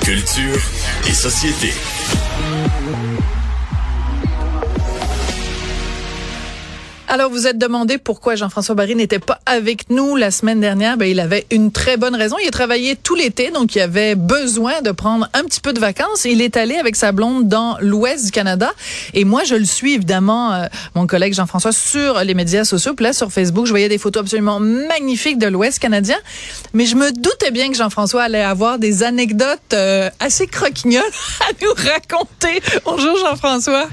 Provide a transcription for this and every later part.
Culture et société. Alors, vous êtes demandé pourquoi Jean-François Barry n'était pas avec nous la semaine dernière. Ben, il avait une très bonne raison. Il a travaillé tout l'été, donc il avait besoin de prendre un petit peu de vacances. Il est allé avec sa blonde dans l'ouest du Canada. Et moi, je le suis évidemment, euh, mon collègue Jean-François, sur les médias sociaux. Puis là, sur Facebook, je voyais des photos absolument magnifiques de l'ouest canadien. Mais je me doutais bien que Jean-François allait avoir des anecdotes euh, assez croquignoles à nous raconter. Bonjour Jean-François.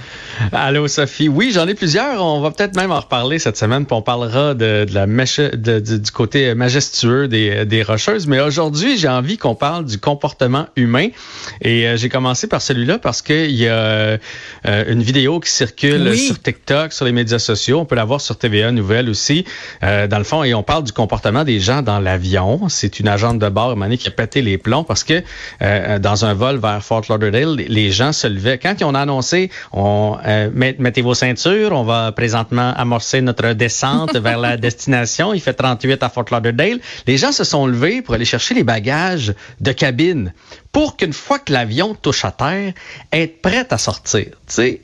Allô Sophie. Oui, j'en ai plusieurs. On va peut-être même en reparler cette semaine, puis on parlera de, de la mèche, de, du côté majestueux des, des rocheuses. Mais aujourd'hui, j'ai envie qu'on parle du comportement humain. Et euh, j'ai commencé par celui-là parce qu'il y a euh, une vidéo qui circule Oui. sur TikTok, sur les médias sociaux. On peut la voir sur TVA Nouvelle aussi. Euh, dans le fond, et on parle du comportement des gens dans l'avion. C'est une agente de bord, Mané, qui a pété les plombs parce que dans un vol vers Fort Lauderdale, les gens se levaient. Quand ils ont annoncé, on met- mettez vos ceintures, on va présentement notre descente vers la destination. Il fait 38 à Fort Lauderdale. Les gens se sont levés pour aller chercher les bagages de cabine pour qu'une fois que l'avion touche à terre, être prête à sortir. tu sais.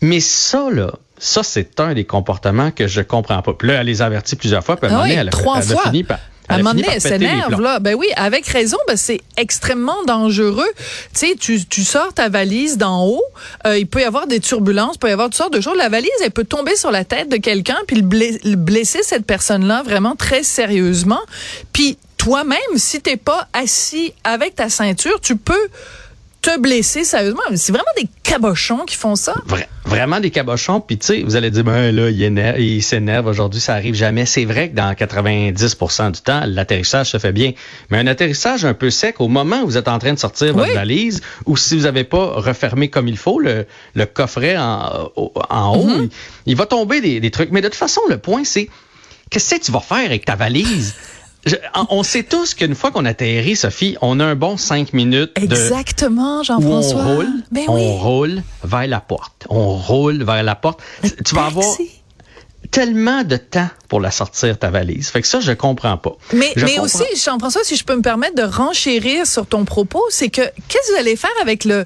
Mais ça, là, ça, c'est un des comportements que je comprends pas. Puis là, elle les a avertis plusieurs fois, puis à un Ah moment donné, oui, elle a, trois elle a fois. fini par. À un moment donné, elle s'énerve, là. Ben oui, avec raison, ben c'est extrêmement dangereux. Tu sais, tu, tu sors ta valise d'en haut, euh, il peut y avoir des turbulences, il peut y avoir toutes sortes de choses. La valise, elle peut tomber sur la tête de quelqu'un, puis le blesser cette personne-là vraiment très sérieusement. Puis toi-même, si t'es pas assis avec ta ceinture, tu peux te blesser sérieusement. C'est vraiment des cabochons qui font ça. Vra- vraiment des cabochons. Puis tu sais, vous allez dire, ben là, il, éner- il s'énerve aujourd'hui, ça arrive jamais. C'est vrai que dans 90% du temps, l'atterrissage se fait bien. Mais un atterrissage un peu sec, au moment où vous êtes en train de sortir votre Oui. valise, ou si vous n'avez pas refermé comme il faut le, le coffret en, en haut, Mm-hmm. il, il va tomber des, des trucs. Mais de toute façon, le point, c'est qu'est-ce que tu vas faire avec ta valise? Je- on- on sait tous qu'une fois qu'on atterrit, Sophie, on a un bon cinq minutes Exactement, où on Jean-François. roule, Ben on oui. roule vers la porte. On roule vers la porte. Tu vas avoir tellement de temps pour la sortir, ta valise. Fait que ça, je comprends pas. Mais, Je mais comprends- aussi, Jean-François, si je peux me permettre de renchérir sur ton propos, c'est que qu'est-ce que vous allez faire avec le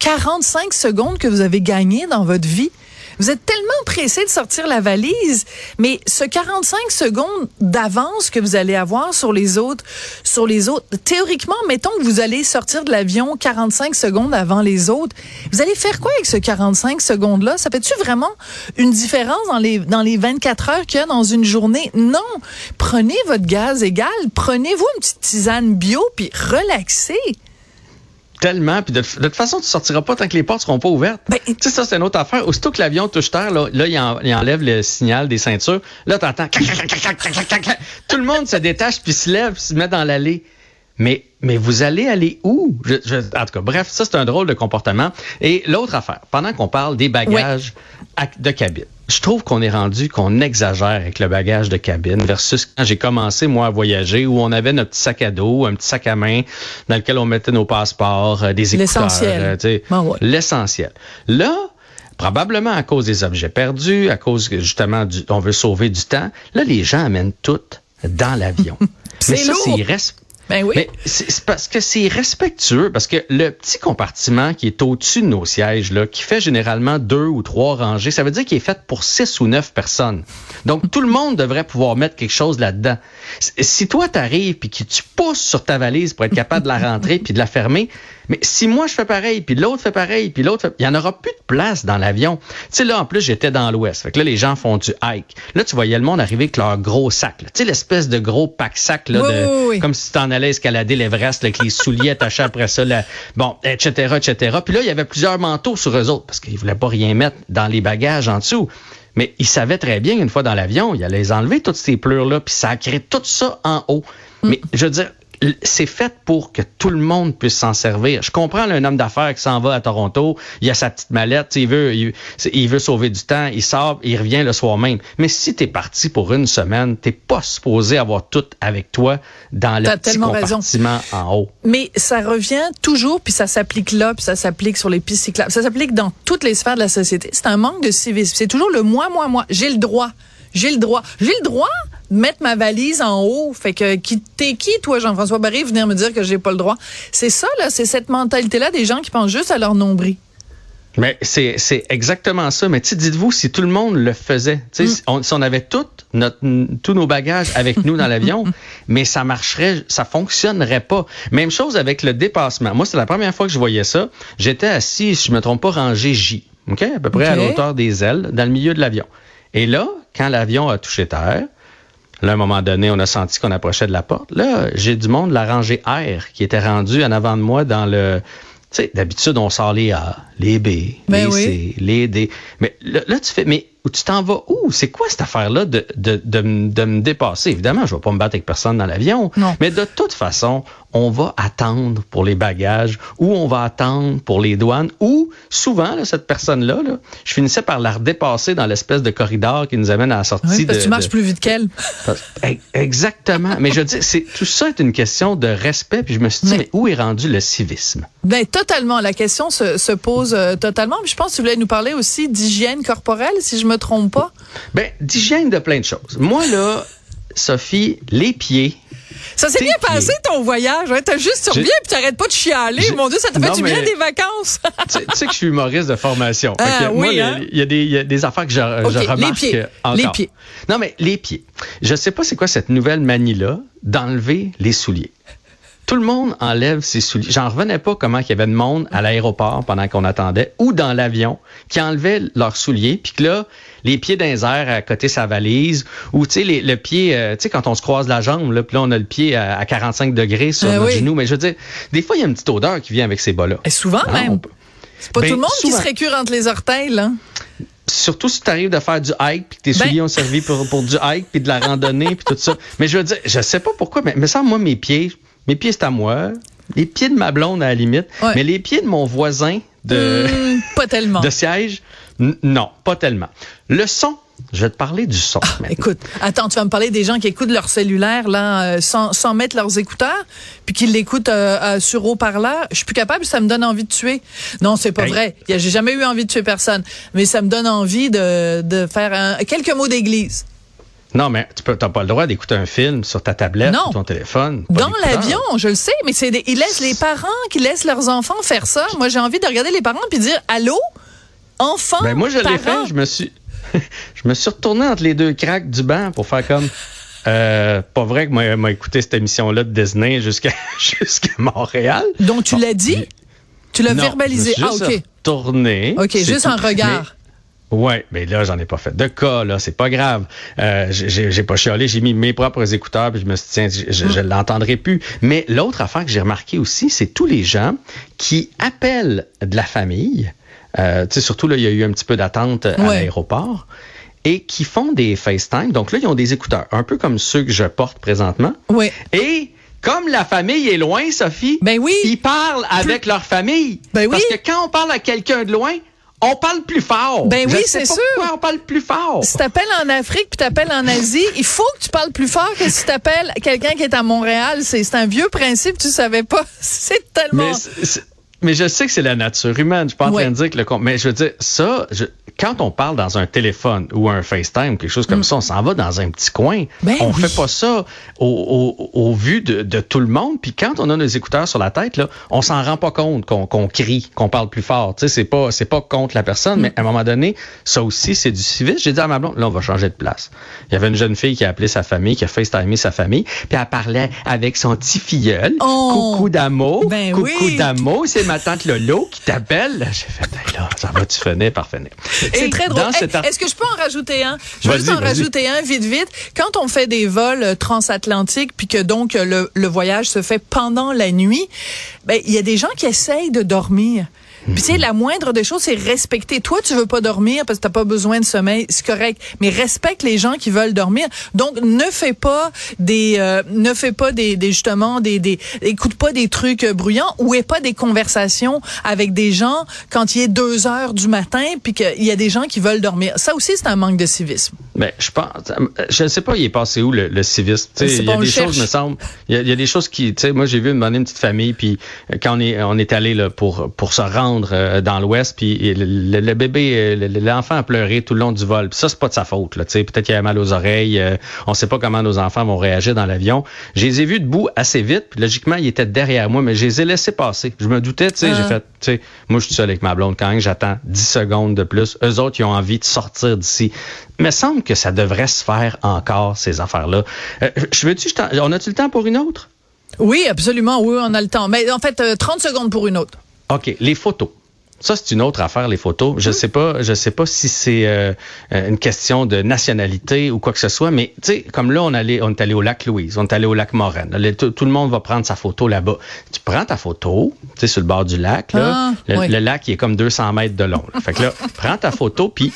45 secondes que vous avez gagné dans votre vie? Vous êtes tellement pressé de sortir la valise, mais ce 45 secondes d'avance que vous allez avoir sur les autres, sur les autres, théoriquement, mettons que vous allez sortir de l'avion 45 secondes avant les autres, vous allez faire quoi avec ce 45 secondes-là? Ça fait-tu vraiment une différence dans les, dans les 24 heures qu'il y a dans une journée? Non. Prenez votre gaz égal, prenez-vous une petite tisane bio, puis relaxez. Tellement. Puis de, de toute façon, tu sortiras pas tant que les portes seront pas ouvertes. Ben, tu sais, ça, c'est une autre affaire. Aussitôt que l'avion touche terre, là, là il, en- il enlève le signal des ceintures. Là, t'entends... Tout le monde se détache puis se lève se met dans l'allée. Mais, mais vous allez aller où? Je- je- en tout cas, bref, ça, c'est un drôle de comportement. Et l'autre affaire, pendant qu'on parle des bagages de cabine, je trouve qu'on est rendu qu'on exagère avec le bagage de cabine versus quand j'ai commencé, moi, à voyager, où on avait notre petit sac à dos, un petit sac à main dans lequel on mettait nos passeports, euh, des écouteurs. L'essentiel. euh, ouais. L'essentiel. Là, probablement à cause des objets perdus, à cause justement, du, on veut sauver du temps, là, les gens amènent tout dans l'avion. Mais ça, c'est irres- Ben oui. mais c'est parce que c'est respectueux, parce que le petit compartiment qui est au-dessus de nos sièges, là, qui fait généralement deux ou trois rangées, ça veut dire qu'il est fait pour six ou neuf personnes. Donc, tout le monde devrait pouvoir mettre quelque chose là-dedans. Si toi, t'arrives puis que tu pousses sur ta valise pour être capable de la rentrer puis de la fermer, mais si moi je fais pareil, puis l'autre fait pareil, puis l'autre fait... Il y en aura plus de place dans l'avion. Tu sais, là, en plus, j'étais dans l'Ouest. Fait que là, les gens font du hike. Là, tu voyais le monde arriver avec leur gros sac. là. Tu sais, l'espèce de gros pack-sac, là, Oui, de- oui, oui. comme si tu en allais escalader l'Everest, avec les souliers attachés après ça, là, bon, etc., etc. Puis là, il y avait plusieurs manteaux sur eux autres, parce qu'ils voulaient pas rien mettre dans les bagages en dessous. Mais ils savaient très bien, une fois dans l'avion, il allait les enlever, toutes ces pleurs-là, puis ça a créé tout ça en haut. Mais je veux dire, c'est fait pour que tout le monde puisse s'en servir. Je comprends là, un homme d'affaires qui s'en va à Toronto, il a sa petite mallette, il veut, il, veut sauver du temps, il sort, il revient le soir même. Mais si tu es parti pour une semaine, t'es pas supposé avoir tout avec toi dans le petit raison. compartiment en haut. Mais ça revient toujours, puis ça s'applique là, puis ça s'applique sur les pistes cyclables. Ça s'applique dans toutes les sphères de la société. C'est un manque de civisme. C'est toujours le moi, moi, moi. J'ai le droit. J'ai le droit. J'ai le droit de mettre ma valise en haut. Fait que qui t'es qui, toi, Jean-François Barry, venir me dire que j'ai pas le droit? C'est ça, là, c'est cette mentalité-là des gens qui pensent juste à leur nombril. Mais c'est, c'est exactement ça. Mais dites-vous, si tout le monde le faisait, mm. si, on, si on avait tout notre, tous nos bagages avec nous dans l'avion, mais ça marcherait, ça fonctionnerait pas. Même chose avec le dépassement. Moi, c'est la première fois que je voyais ça. J'étais assis, si je me trompe pas, rangé J, ok, à peu près à l'auteur des ailes, dans le milieu de l'avion. Et là, quand l'avion a touché terre, Là, à un moment donné, on a senti qu'on approchait de la porte. Là, j'ai du monde, la rangée R, qui était rendue en avant de moi dans le, tu sais, d'habitude, on sort les A, les B, ben les C, les D. Mais là, tu fais, mais tu t'en vas où? C'est quoi cette affaire-là de, de, de, de, me dépasser? Évidemment, je vais pas me battre avec personne dans l'avion. Mais de toute façon, on va attendre pour les bagages ou on va attendre pour les douanes ou souvent, là, cette personne-là, là, je finissais par la redépasser dans l'espèce de corridor qui nous amène à la sortie. Oui, parce que tu marches plus vite qu'elle. Exactement. mais je dis, c'est tout ça est une question de respect. Puis je me suis dit, mais, où est rendu le civisme? Ben, totalement. La question se, se pose euh, totalement. je pense que tu voulais nous parler aussi d'hygiène corporelle, si je me trompe pas. Ben, d'hygiène de plein de choses. Moi, là, Sophie, les pieds, ça s'est bien passé ton voyage. Hein? T'as juste sur bien puis t'arrêtes pas de chialer. Mon Dieu, ça t'a fait du bien des vacances? tu, sais que je suis humoriste de formation. Ah, oui, hein? il y, a des, y a des affaires que je, je remarque les pieds. encore. Les pieds. Non, mais les pieds. Je sais pas c'est quoi cette nouvelle manie-là d'enlever les souliers. Tout le monde enlève ses souliers. J'en revenais pas comment il y avait de monde à l'aéroport pendant qu'on attendait ou dans l'avion qui enlevait leurs souliers puis que là les pieds dans les airs à côté sa valise ou tu sais le pied euh, tu sais quand on se croise la jambe là puis là on a le pied à, 45 degrés sur ben notre genou mais je veux dire des fois il y a une petite odeur qui vient avec ces bas là. Et souvent même. C'est pas ben, tout le monde qui se récure entre les orteils là surtout si tu arrives de faire du hike puis tes ben souliers ont servi pour, pour du hike puis de la randonnée puis tout ça. Mais je veux dire, je sais pas pourquoi, mais, mais ça, moi, mes pieds, mes pieds, c'est à moi. Les pieds de ma blonde, à la limite. Mais les pieds de mon voisin de, hmm, pas tellement. de siège, non, pas tellement. Le son, je vais te parler du son. Ah, écoute, attends, tu vas me parler des gens qui écoutent leur cellulaire là, euh, sans, sans, mettre leurs écouteurs, puis qui l'écoutent euh, euh, sur haut-parleur. Je suis plus capable, ça me donne envie de tuer. Non, c'est pas vrai. J'ai jamais eu envie de tuer personne, mais ça me donne envie de, de faire un, quelques mots d'église. Non, mais tu n'as pas le droit d'écouter un film sur ta tablette ou ton téléphone. Dans l'avion, je le sais, mais c'est ils laissent les parents qui laissent leurs enfants faire ça. Moi, j'ai envie de regarder les parents puis dire allô, enfant. Ben moi, je l'ai fait. Je me suis, je me suis retourné entre les deux craques du banc pour faire comme. Euh, pas vrai que moi, m'a écouté cette émission-là de Disney jusqu'à jusqu'à Montréal. Donc tu l'as dit, tu l'as verbalisé. Je me suis ah ok. Tourné. Ok, juste un regard. Ouais, mais là j'en ai pas fait de cas là, c'est pas grave. Euh, j'ai pas chialé, j'ai mis mes propres écouteurs puis je me suis dit tiens, je, je, l'entendrai plus. Mais l'autre affaire que j'ai remarqué aussi, c'est tous les gens qui appellent de la famille. Euh, tu sais, surtout là, il y a eu un petit peu d'attente à l'aéroport et qui font des FaceTime. Donc là, ils ont des écouteurs, un peu comme ceux que je porte présentement. Oui. Et comme la famille est loin, Sophie, ben oui. ils parlent avec leur famille. Ben oui. Parce que quand on parle à quelqu'un de loin, on parle plus fort. Ben oui, c'est sûr. Pourquoi on parle plus fort? Si t'appelles en Afrique puis t'appelles en Asie, il faut que tu parles plus fort que si t'appelles quelqu'un qui est à Montréal. C'est un vieux principe, tu savais pas. C'est tellement. Mais, je sais que c'est la nature humaine. Je suis pas en train de dire que le mais je veux dire ça. Je, quand on parle dans un téléphone ou un FaceTime, quelque chose comme mm. ça, on s'en va dans un petit coin. Ben on fait pas ça au, au, vu de, de, tout le monde. Puis quand on a nos écouteurs sur la tête, là, on s'en rend pas compte qu'on crie, qu'on parle plus fort. Tu sais, c'est pas c'est pas contre la personne, mm. mais à un moment donné, ça aussi c'est du civisme. J'ai dit à ma blonde, là on va changer de place. Il y avait une jeune fille qui a appelé sa famille, qui a FaceTimé sa famille, puis elle parlait avec son petit filleul. Oh. Coucou d'amour, ben coucou d'amour, c'est ma tante Lolo qui t'appelle. J'ai fait, là, ça va tu finir par finir? C'est très drôle. Est-ce que je peux en rajouter un? Je veux juste en rajouter un vite, vite. Quand on fait des vols euh, transatlantiques, puis que donc le, le voyage se fait pendant la nuit, ben il y a des gens qui essayent de dormir. Puis tu sais, la moindre des choses, c'est respecter. Toi, tu veux pas dormir parce que t'as pas besoin de sommeil, c'est correct. Mais respecte les gens qui veulent dormir. Donc, ne fais pas des, euh, ne fais pas des, des justement des, des, écoute pas des trucs euh, bruyants ou aie pas des conversations avec des gens quand il est deux heures du matin puis qu'il y a des gens qui veulent dormir. Ça aussi, c'est un manque de civisme. Mais je pense, je ne sais pas, il est passé où le, civisme? Il y a des choses, me semble, il y, a, des choses qui, tu sais, moi j'ai vu une, une petite famille puis quand on est, on est allé là pour pour se rendre Londres, euh, dans l'Ouest, puis le, le, bébé, l'enfant a pleuré tout le long du vol. Ça, c'est pas de sa faute. Là, peut-être qu'il avait mal aux oreilles. on sait pas comment nos enfants vont réagir dans l'avion. Je les ai vus debout assez vite. Puis logiquement, ils étaient derrière moi, mais je les ai laissés passer. Je me doutais, tu sais, j'ai ah. fait, tu sais, moi, je suis seul avec ma blonde. Quand même, j'attends 10 secondes de plus. Eux autres, ils ont envie de sortir d'ici. Il me semble que ça devrait se faire encore, ces affaires-là. je veux-tu, on a-tu le temps pour une autre? Oui, absolument. Oui, on a le temps. Mais en fait, 30 euh, secondes pour une autre. OK. Les photos. Ça, c'est une autre affaire, les photos. Je sais pas, je sais pas si c'est euh, euh, une question de nationalité ou quoi que ce soit, mais tu sais, comme là, on allait, on est allé au lac Louise, on est allé au lac Moraine. tout, le monde va prendre sa photo là-bas. Tu prends ta photo, tu sais, sur le bord du lac, là. Ah, le, le, lac, il est comme 200 mètres de long. Fait que là, prends ta photo, puis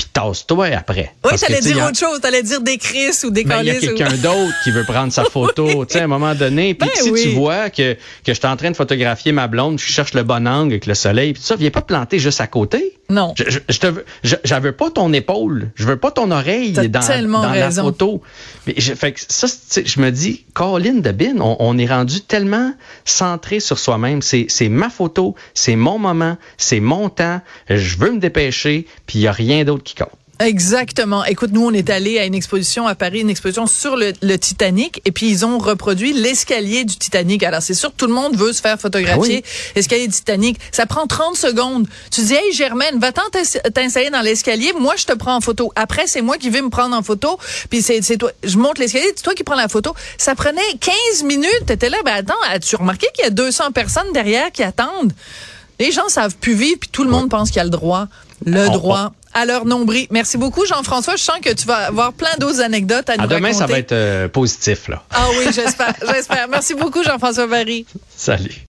puis tasse-toi après. Oui, t'allais dire autre chose, t'allais dire des Chris ou des ben, Il y a quelqu'un d'autre qui veut prendre sa photo, tu sais, à un moment donné. Puis ben si tu vois que, que je suis en train de photographier ma blonde, je cherche le bon angle avec le soleil, puis ça, viens pas planter juste à côté. Non. Je, je, te veux, je, veux pas ton épaule, je veux pas ton oreille dans, dans la photo. Mais je, fait que ça, je me dis, Colin de Bin, on, on est rendu tellement centré sur soi-même. C'est ma photo, c'est mon moment, c'est mon temps. Je veux me dépêcher, puis il y a rien d'autre qui compte. Exactement. Écoute, nous, on est allé à une exposition à Paris, une exposition sur le, Titanic, et puis ils ont reproduit l'escalier du Titanic. Alors, c'est sûr que tout le monde veut se faire photographier. Ah Escalier du Titanic, ça prend 30 secondes. Tu dis, hey, Germaine, va-t'en t'installer dans l'escalier. Moi, je te prends en photo. Après, c'est moi qui vais me prendre en photo. Puis c'est toi, je monte l'escalier, c'est toi qui prends la photo. Ça prenait 15 minutes. T'étais là, ben attends, as-tu remarqué qu'il y a 200 personnes derrière qui attendent? Les gens savent plus vivre, puis tout le monde pense qu'il y a le droit. Le droit à leur nombril. Merci beaucoup, Jean-François. Je sens que tu vas avoir plein d'autres anecdotes à, nous raconter. Demain, ça va être euh, positif, là. Ah oui, j'espère, j'espère. Merci beaucoup, Jean-François Barry. Salut.